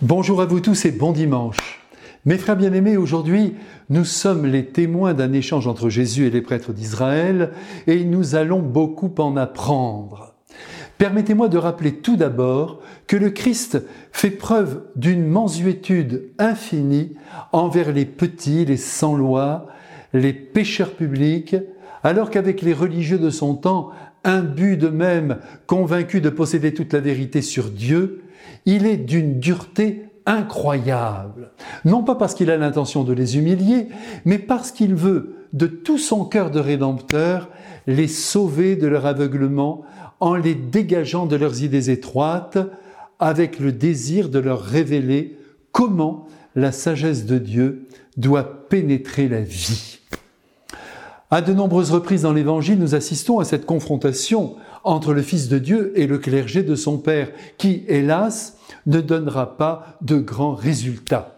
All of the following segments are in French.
Bonjour à vous tous et bon dimanche. Mes frères bien-aimés, aujourd'hui, nous sommes les témoins d'un échange entre Jésus et les prêtres d'Israël et nous allons beaucoup en apprendre. Permettez-moi de rappeler tout d'abord que le Christ fait preuve d'une mansuétude infinie envers les petits, les sans-loi, les pécheurs publics, alors qu'avec les religieux de son temps, imbus d'eux-mêmes, convaincus de posséder toute la vérité sur Dieu, il est d'une dureté incroyable. Non pas parce qu'il a l'intention de les humilier, mais parce qu'il veut, de tout son cœur de rédempteur, les sauver de leur aveuglement en les dégageant de leurs idées étroites, avec le désir de leur révéler comment la sagesse de Dieu doit pénétrer la vie. À de nombreuses reprises dans l'Évangile, nous assistons à cette confrontation entre le Fils de Dieu et le clergé de son Père, qui, hélas, ne donnera pas de grands résultats.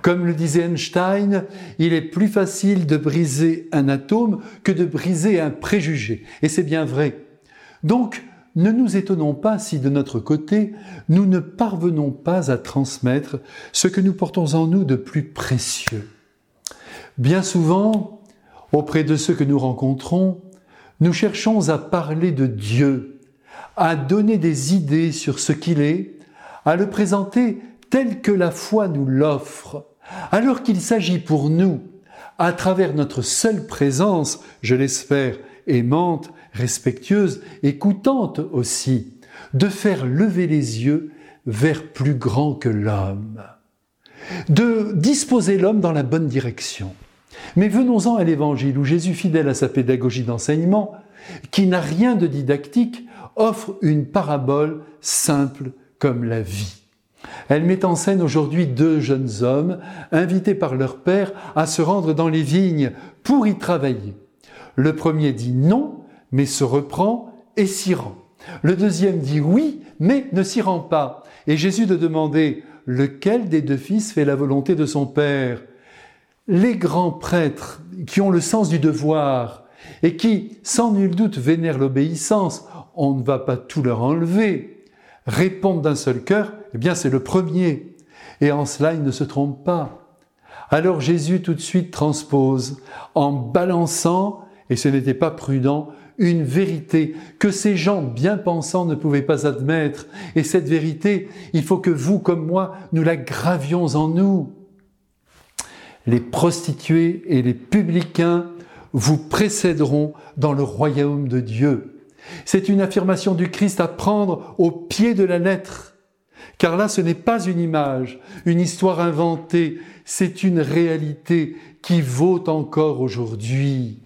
Comme le disait Einstein, il est plus facile de briser un atome que de briser un préjugé. Et c'est bien vrai. Donc, ne nous étonnons pas si de notre côté, nous ne parvenons pas à transmettre ce que nous portons en nous de plus précieux. Bien souvent, auprès de ceux que nous rencontrons, nous cherchons à parler de Dieu, à donner des idées sur ce qu'il est, à le présenter tel que la foi nous l'offre, alors qu'il s'agit pour nous, à travers notre seule présence, je l'espère, aimante, respectueuse, écoutante aussi, de faire lever les yeux vers plus grand que l'homme, de disposer l'homme dans la bonne direction. Mais venons-en à l'évangile où Jésus, fidèle à sa pédagogie d'enseignement, qui n'a rien de didactique, offre une parabole simple comme la vie. Elle met en scène aujourd'hui deux jeunes hommes invités par leur père à se rendre dans les vignes pour y travailler. Le premier dit non, mais se reprend et s'y rend. Le deuxième dit oui, mais ne s'y rend pas. Et Jésus de demander lequel des deux fils fait la volonté de son père? Les grands prêtres qui ont le sens du devoir et qui, sans nul doute, vénèrent l'obéissance, on ne va pas tout leur enlever, répondent d'un seul cœur, eh bien c'est le premier. Et en cela, ils ne se trompent pas. Alors Jésus tout de suite transpose en balançant, et ce n'était pas prudent, une vérité que ces gens bien pensants ne pouvaient pas admettre. Et cette vérité, il faut que vous comme moi, nous la gravions en nous les prostituées et les publicains vous précéderont dans le royaume de Dieu. C'est une affirmation du Christ à prendre au pied de la lettre. Car là, ce n'est pas une image, une histoire inventée, c'est une réalité qui vaut encore aujourd'hui.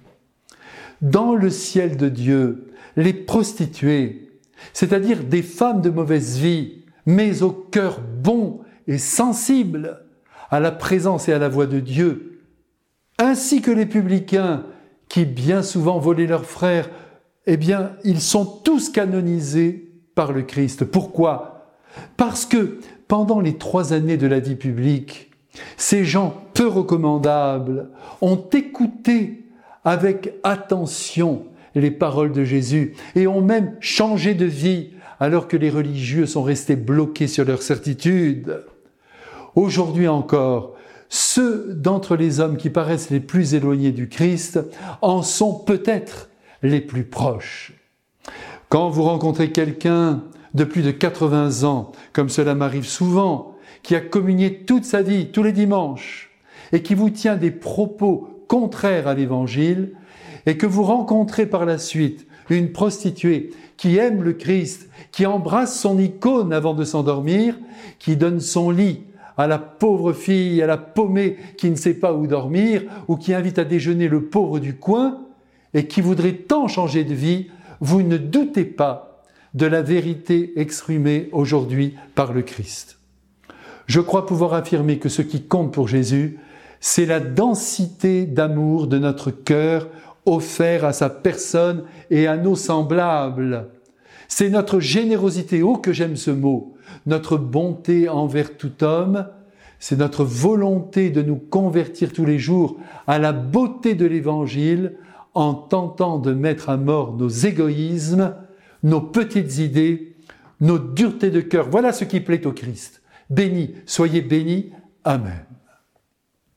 Dans le ciel de Dieu, les prostituées, c'est-à-dire des femmes de mauvaise vie, mais au cœur bon et sensible, à la présence et à la voix de Dieu, ainsi que les publicains qui bien souvent volaient leurs frères, eh bien, ils sont tous canonisés par le Christ. Pourquoi? Parce que pendant les trois années de la vie publique, ces gens peu recommandables ont écouté avec attention les paroles de Jésus et ont même changé de vie alors que les religieux sont restés bloqués sur leur certitude. Aujourd'hui encore, ceux d'entre les hommes qui paraissent les plus éloignés du Christ en sont peut-être les plus proches. Quand vous rencontrez quelqu'un de plus de 80 ans, comme cela m'arrive souvent, qui a communié toute sa vie, tous les dimanches, et qui vous tient des propos contraires à l'Évangile, et que vous rencontrez par la suite une prostituée qui aime le Christ, qui embrasse son icône avant de s'endormir, qui donne son lit à la pauvre fille, à la paumée qui ne sait pas où dormir, ou qui invite à déjeuner le pauvre du coin, et qui voudrait tant changer de vie, vous ne doutez pas de la vérité exprimée aujourd'hui par le Christ. Je crois pouvoir affirmer que ce qui compte pour Jésus, c'est la densité d'amour de notre cœur offert à sa personne et à nos semblables. C'est notre générosité, oh que j'aime ce mot, notre bonté envers tout homme, c'est notre volonté de nous convertir tous les jours à la beauté de l'Évangile en tentant de mettre à mort nos égoïsmes, nos petites idées, nos duretés de cœur. Voilà ce qui plaît au Christ. Béni, soyez bénis. Amen.